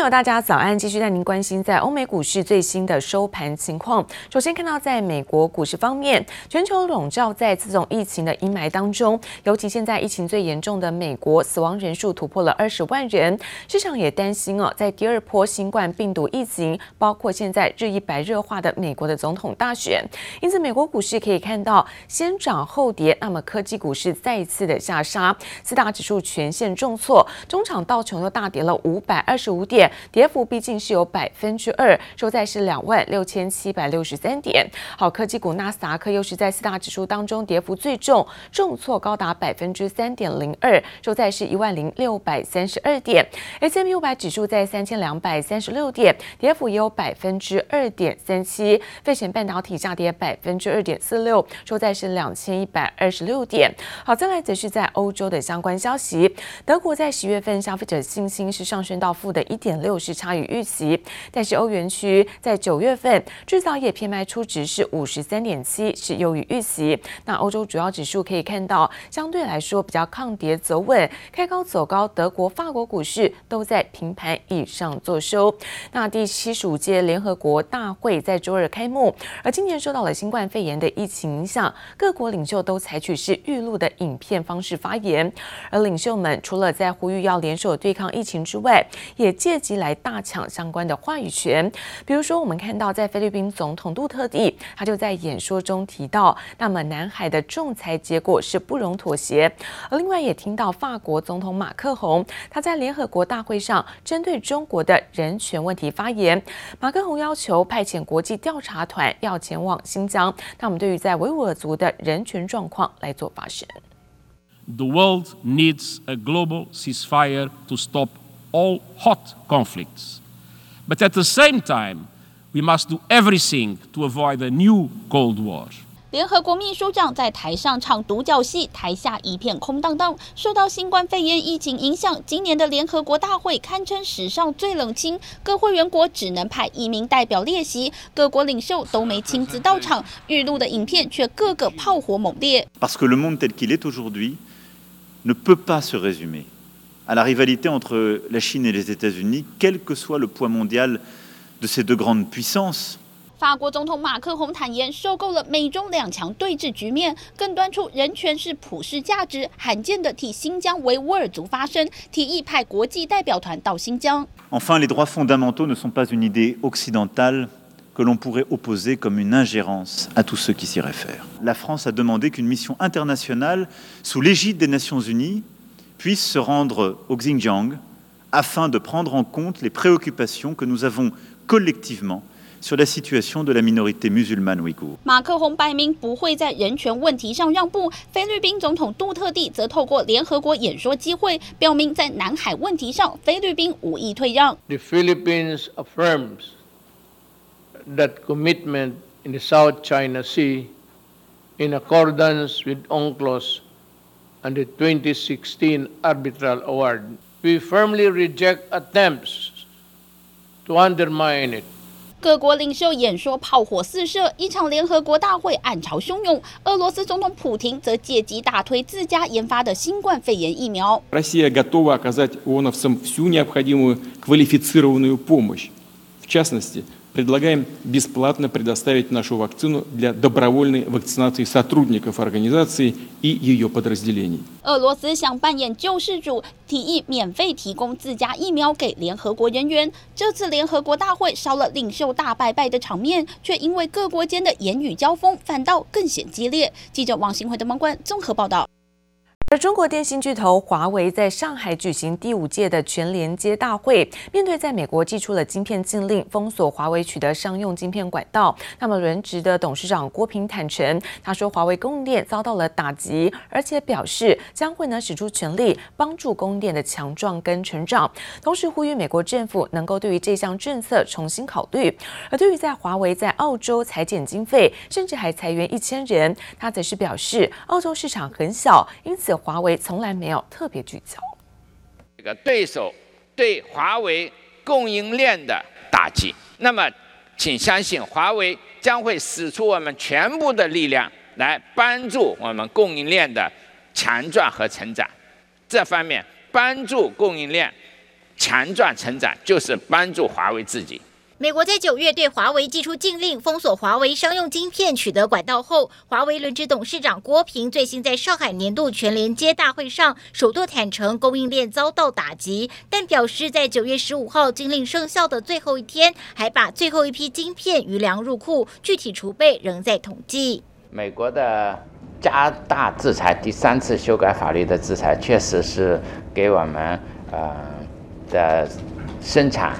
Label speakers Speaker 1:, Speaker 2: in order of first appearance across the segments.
Speaker 1: 朋友，大家早安！继续带您关心在欧美股市最新的收盘情况。首先看到，在美国股市方面，全球笼罩在这种疫情的阴霾当中，尤其现在疫情最严重的美国，死亡人数突破了二十万人，市场也担心哦，在第二波新冠病毒疫情，包括现在日益白热化的美国的总统大选，因此美国股市可以看到先涨后跌，那么科技股市再一次的下杀，四大指数全线重挫，中场道琼又大跌了五百二十五点。跌幅毕竟是有百分之二，收在是两万六千七百六十三点。好，科技股纳斯达克又是在四大指数当中跌幅最重，重挫高达百分之三点零二，收在是一万零六百三十二点。S&P 五百指数在三千两百三十六点，跌幅也有百分之二点三七。费城半导体下跌百分之二点四六，收在是两千一百二十六点。好，再来则是在欧洲的相关消息，德国在十月份消费者信心是上升到负的一点。六是差于预期，但是欧元区在九月份制造业 PMI 初值是五十三点七，是优于预期。那欧洲主要指数可以看到，相对来说比较抗跌走稳，开高走高。德国、法国股市都在平盘以上作收。那第七十五届联合国大会在周二开幕，而今年受到了新冠肺炎的疫情影响，各国领袖都采取是预录的影片方式发言。而领袖们除了在呼吁要联手对抗疫情之外，也借机来大抢相关的话语权，比如说，我们看到在菲律宾总统杜特地，他就在演说中提到，那么南海的仲裁结果是不容妥协。而另外也听到法国总统马克宏，他在联合国大会上针对中国的人权问题发言。马克宏要求派遣国际调查团要前往新疆，那我们对于在维吾尔族的人权状况来做发声。
Speaker 2: The world needs a global ceasefire to stop all hot conflicts. But at the same time, we must do everything to avoid a new Cold War.
Speaker 3: 联合国秘书长在台上唱独角戏，台下一片空荡荡。受到新冠肺炎疫情影响，今年的联合国大会堪称史上最冷清，各会员国只能派一名代表列席，各国领袖都没亲自到场，预录的影片却个个炮火猛烈。
Speaker 4: Parce que le monde tel qu'il est aujourd'hui ne peut pas se résumer. à la rivalité entre la Chine et les États-Unis, quel que soit le poids mondial de ces deux grandes puissances.
Speaker 3: 法国总统马克宏坦言，受够了美中两强对峙局面，更端出人权是普世价值，罕见的替新疆维吾尔族发声，提议派国际代表团到新疆。
Speaker 4: Enfin, les droits fondamentaux ne sont pas une idée occidentale que l'on pourrait opposer comme une ingérence à tous ceux qui s'y réfèrent. La France a demandé qu'une mission internationale sous l'égide des Nations Unies puissent se rendre au Xinjiang afin de prendre en compte les préoccupations que nous avons collectivement sur la situation de la minorité musulmane ouïghour.
Speaker 5: The Philippines affirms that commitment in the South China Sea in accordance with UNCLOS and the 2016 arbitral award. We firmly reject attempts to undermine it.
Speaker 3: 各国领袖演说炮火四射，一场联合国大会暗潮汹涌。俄罗斯总统普廷则借机大推自家研发的新冠肺炎疫苗。
Speaker 6: Россия готова оказать ООНовцам всю необходимую квалифицированную помощь, в частности, предлагаем бесплатно предоставить нашу вакцину для добровольной вакцинации сотрудников организации и ее подразделений.
Speaker 3: 俄罗斯想扮演救世主，提议免费提供自家疫苗给联合国人员。这次联合国大会少了领袖大拜拜的场面，却因为各国间的言语交锋，反倒更显激烈。记者王新辉的蒙关综合报道。
Speaker 1: 而中国电信巨头华为在上海举行第五届的全连接大会，面对在美国祭出了晶片禁令，封锁华为取得商用晶片管道。那么轮值的董事长郭平坦承，他说华为供应链遭到了打击，而且表示将会呢使出全力帮助供应链的强壮跟成长，同时呼吁美国政府能够对于这项政策重新考虑。而对于在华为在澳洲裁减经费，甚至还裁员一千人，他则是表示澳洲市场很小，因此。华为从来没有特别聚焦
Speaker 7: 这个对手对华为供应链的打击，那么请相信华为将会使出我们全部的力量来帮助我们供应链的强壮和成长。这方面帮助供应链强壮成长，就是帮助华为自己。
Speaker 8: 美国在九月对华为祭出禁令，封锁华为商用晶片取得管道后，华为轮值董事长郭平最新在上海年度全连接大会上首度坦承供应链遭到打击，但表示在九月十五号禁令生效的最后一天，还把最后一批晶片余粮入库，具体储备仍在统计。
Speaker 7: 美国的加大制裁，第三次修改法律的制裁，确实是给我们呃的生产。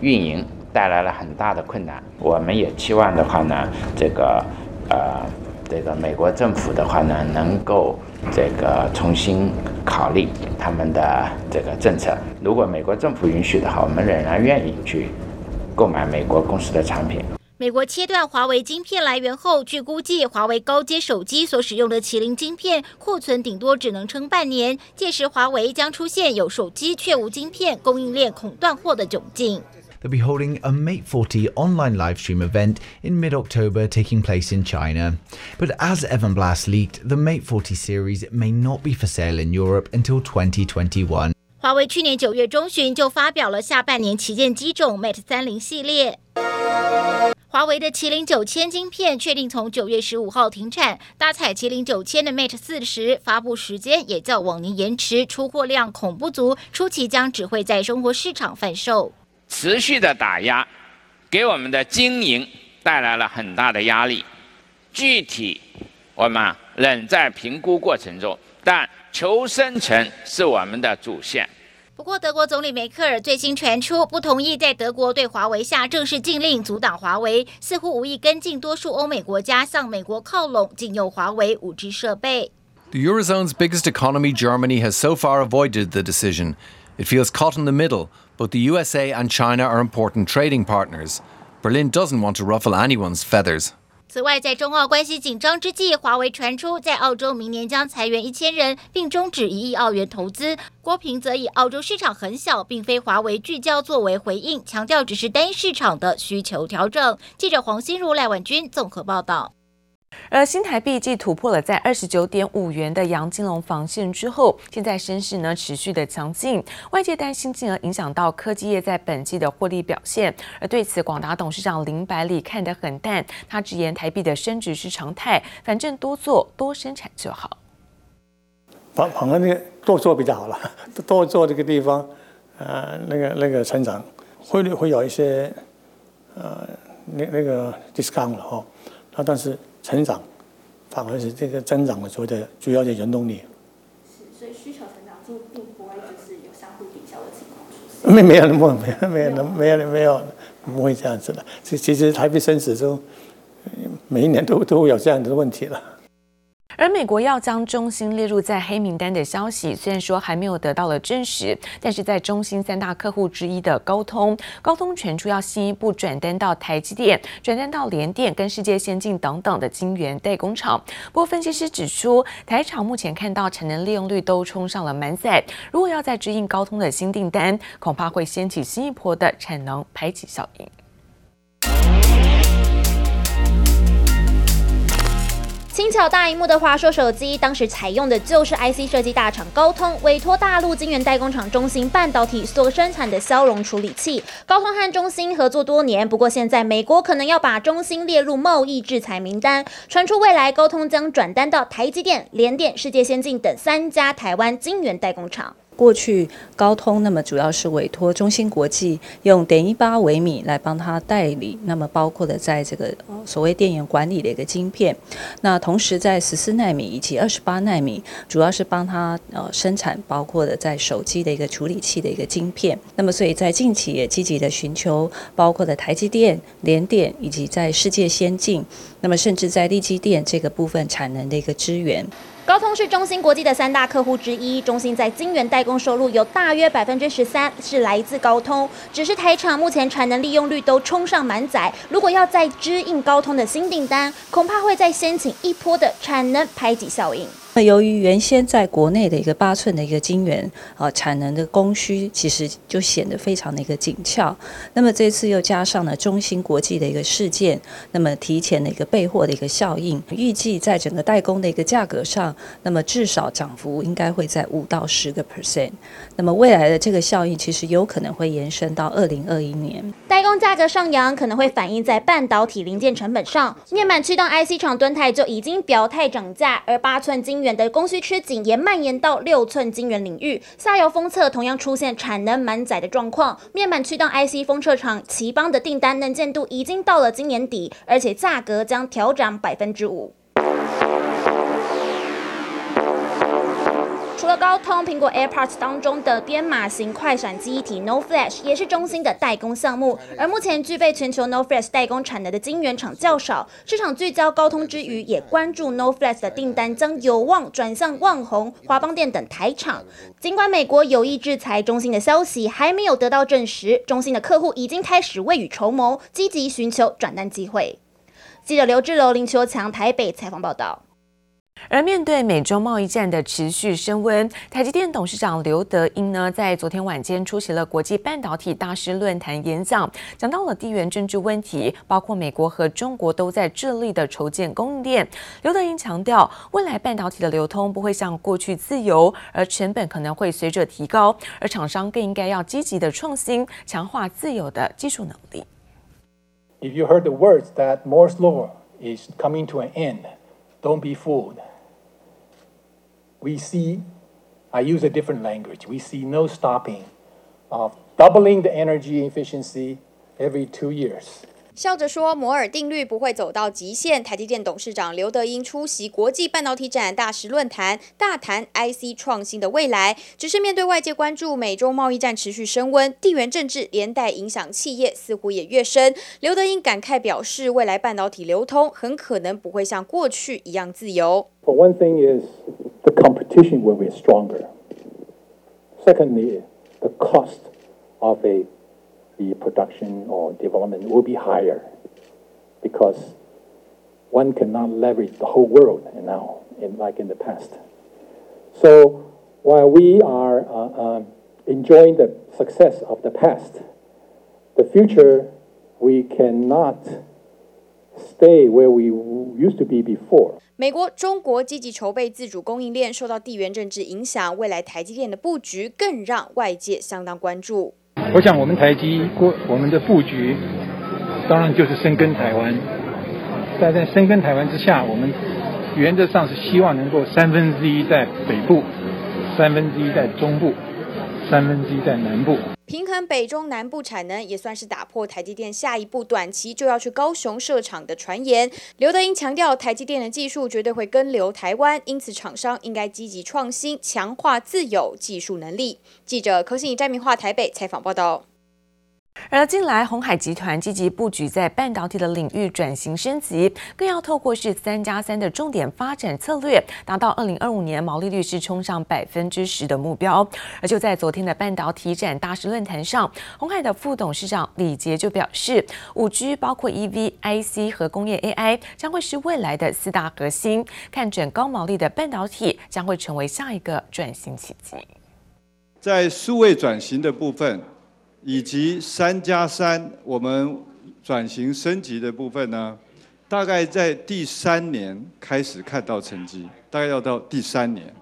Speaker 7: 运营带来了很大的困难，我们也期望的话呢，这个呃，这个美国政府的话呢，能够这个重新考虑他们的这个政策。如果美国政府允许的话，我们仍然愿意去购买美国公司的产品。
Speaker 8: 美国切断华为晶片来源后，据估计，华为高阶手机所使用的麒麟晶片库存顶多只能撑半年，届时华为将出现有手机却无晶片、供应链恐断货的窘境。
Speaker 9: They'll be holding a Mate 40 online livestream event in mid October, taking place in China. But as Evan Blass leaked, the Mate 40 series may not be for sale in Europe until 2021.
Speaker 8: 华为去年九月中旬就发表了下半年旗舰机种 Mate 30系列。华为的麒麟九千晶片确定从九月十五号停产，搭载麒麟九千的 Mate 四十发布时间也较往年延迟，出货量恐不足，初期将只会在中国市场贩售。
Speaker 7: 持续的打压，给我们的经营带来了很大的压力。具体我们仍在评估过程中，但求生存是我们的主线。
Speaker 8: 不过，德国总理梅克尔最新传出不同意在德国对华为下正式禁令，阻挡华为，似乎无意跟进多数欧美国家向美国靠拢，禁用华为 5G 设备。
Speaker 3: The Eurozone's biggest economy, Germany, has so far avoided the decision. It feels caught in the middle. But the USA and China are important trading partners. Berlin doesn't want to ruffle anyone's feathers.
Speaker 8: 此外，在中澳关系紧张之际，华为传出在澳洲明年将裁员一千人，并终止一亿澳元投资。郭平则以澳洲市场很小，并非华为聚焦作为回应，强调只是单一市场的需求调整。记者黄心如、赖婉君综合报道。
Speaker 1: 而新台币继突破了在二十九点五元的阳金龙防线之后，现在升势呢持续的强劲，外界担心进而影响到科技业在本季的获利表现。而对此，广达董事长林百里看得很淡，他直言台币的升值是常态，反正多做多生产就好。
Speaker 10: 反反正那个多做比较好了，多做这个地方，呃，那个那个成长汇率会有一些，呃，那那个 discount 了哈，那但是。成长反而是这个增长的说的主要的原动力。
Speaker 8: 是，所以需求成长就并不会就是有相互抵消的情况出现。没
Speaker 10: 没有那么没有没有那没有没有不会这样子的。其其实台币升值都每一年都都会有这样的问题了。
Speaker 1: 而美国要将中芯列入在黑名单的消息，虽然说还没有得到了证实，但是在中芯三大客户之一的高通，高通传出要进一步转单到台积电、转单到联电跟世界先进等等的晶圆代工厂。不过，分析师指出，台厂目前看到产能利用率都冲上了满载，如果要再支应高通的新订单，恐怕会掀起新一波的产能排挤效应。
Speaker 8: 轻巧大荧幕的华硕手机，当时采用的就是 IC 设计大厂高通委托大陆晶圆代工厂中芯半导体所生产的骁龙处理器。高通和中芯合作多年，不过现在美国可能要把中芯列入贸易制裁名单，传出未来高通将转单到台积电、联电、世界先进等三家台湾晶圆代工厂。
Speaker 11: 过去高通那么主要是委托中芯国际用点一八微米来帮他代理，那么包括的在这个所谓电源管理的一个晶片，那同时在十四纳米以及二十八纳米，主要是帮他呃生产包括的在手机的一个处理器的一个晶片，那么所以在近期也积极的寻求包括的台积电、联电以及在世界先进，那么甚至在力积电这个部分产能的一个支援。
Speaker 8: 高通是中芯国际的三大客户之一，中芯在晶圆代工收入有大约百分之十三是来自高通，只是台厂目前产能利用率都冲上满载，如果要再支应高通的新订单，恐怕会再掀起一波的产能排挤效
Speaker 11: 应。由于原先在国内的一个八寸的一个晶圆啊产能的供需，其实就显得非常的一个紧俏。那么这次又加上了中芯国际的一个事件，那么提前的一个备货的一个效应，预计在整个代工的一个价格上，那么至少涨幅应该会在五到十个 percent。那么未来的这个效应其实有可能会延伸到二零二一年。
Speaker 12: 代工价格上扬可能会反映在半导体零件成本上，面板驱动 IC 厂敦泰就已经表态涨价，而八寸晶圆的供需吃紧也蔓延到六寸晶圆领域，下游封测同样出现产能满载的状况。面板驱动 IC 封测厂奇邦的订单能见度已经到了今年底，而且价格将调涨百分之五。了高通，苹果 AirPods 当中的编码型快闪记忆体 No Flash 也是中兴的代工项目。而目前具备全球 No Flash 代工产能的晶圆厂较少，市场聚焦高通之余，也关注 No Flash 的订单将有望转向旺宏、华邦电等台厂。尽管美国有意制裁中兴的消息还没有得到证实，中兴的客户已经开始未雨绸缪，积极寻求转单机会。记者刘志楼、林秋强台北采访报道。
Speaker 1: 而面对美中贸易战的持续升温，台积电董事长刘德英呢，在昨天晚间出席了国际半导体大师论坛演讲，讲到了地缘政治问题，包括美国和中国都在致力的筹建供应链。刘德英强调，未来半导体的流通不会像过去自由，而成本可能会随着提高，而厂商更应该要积极的创新，强化自有的技术能力。
Speaker 13: If you heard the words that Moore's law is coming to an end, don't be fooled. We see, I use a different language. We see no stopping of doubling the energy efficiency every two years.
Speaker 14: 笑着说摩尔定律不会走到极限。台积电董事长刘德音出席国际半导体展大师论坛，大谈 IC 创新的未来。只是面对外界关注，美中贸易战持续升温，地缘政治连带影响企业似乎也越深。刘德音感慨表示，未来半导体流通很可能不会像过去一样自由。
Speaker 13: For one thing is the competition will be stronger. Secondly, the cost of a the production or development will be higher because one cannot leverage the whole world now, in, like in the past. So while we are uh, uh, enjoying the success of the past, the future we cannot stay where we used to be before.
Speaker 14: 美国、中国积极筹备自主供应链，受到地缘政治影响，未来台积电的布局更让外界相当关注。
Speaker 15: 我想，我们台积过我们的布局，当然就是深耕台湾。在在深耕台湾之下，我们原则上是希望能够三分之一在北部，三分之一在中部，三分之一在南部。
Speaker 14: 平衡北中南部产能，也算是打破台积电下一步短期就要去高雄设厂的传言。刘德英强调，台积电的技术绝对会跟流台湾，因此厂商应该积极创新，强化自有技术能力。记者柯信怡、詹明化台北采访报道。
Speaker 1: 而近来，鸿海集团积极布局在半导体的领域转型升级，更要透过是三加三的重点发展策略，达到二零二五年毛利率是冲上百分之十的目标。而就在昨天的半导体展大师论坛上，鸿海的副董事长李捷就表示，五 G 包括 EV、IC 和工业 AI 将会是未来的四大核心，看准高毛利的半导体将会成为下一个转型契机。
Speaker 16: 在数位转型的部分。以及三加三，我们转型升级的部分呢，大概在第三年开始看到成绩，大概要到第三年。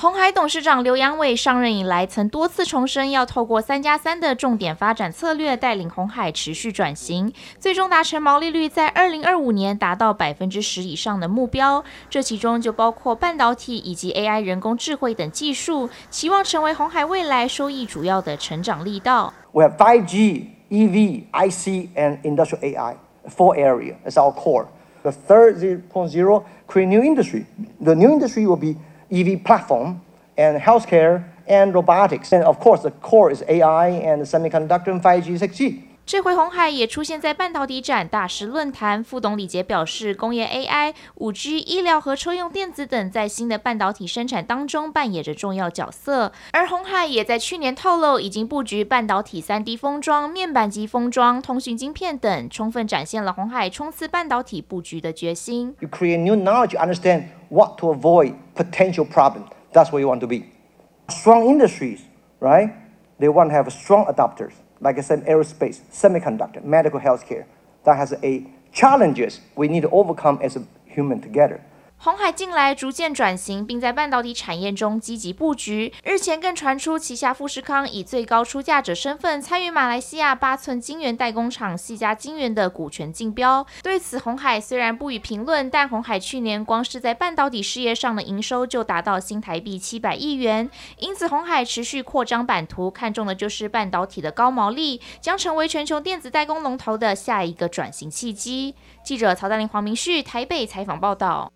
Speaker 12: 鸿海董事长刘扬伟上任以来，曾多次重申要透过三加三的重点发展策略，带领鸿海持续转型，最终达成毛利率在二零二五年达到百分之十以上的目标。这其中就包括半导体以及 AI 人工智慧等技术，期望成为鸿海未来收益主要的成长力道。
Speaker 17: We have 5G, EV, IC, and industrial AI, four area as our core. The third zero point zero create new industry. The new industry will be EV platform and healthcare and robotics. And of course, the core is AI and the semiconductor and 5G, 6G.
Speaker 16: 这回红海也出现在半导体展大师论坛，副董李杰表示，工业 AI、五 G、医疗和车用电子等在新的半导体生产当中扮演着重要角色。而红海也在去年透露，已经布局半导体 3D 封装、面板级封装、通讯晶片等，充分展现了红海冲刺半导体布局的决心。
Speaker 17: You create new knowledge, you understand what to avoid potential problem. That's where you want to be. Strong industries, right? They want to have strong adapters, like I said, aerospace, semiconductor, medical healthcare. That has a challenges we need to overcome as a human together.
Speaker 16: 鸿海近来逐渐转型，并在半导体产业中积极布局。日前更传出旗下富士康以最高出价者身份参与马来西亚八寸晶圆代工厂系加晶圆的股权竞标。对此，鸿海虽然不予评论，但鸿海去年光是在半导体事业上的营收就达到新台币七百亿元。因此，鸿海持续扩张版图，看中的就是半导体的高毛利，将成为全球电子代工龙头的下一个转型契机。记者曹丹林、黄明旭台北采访报道。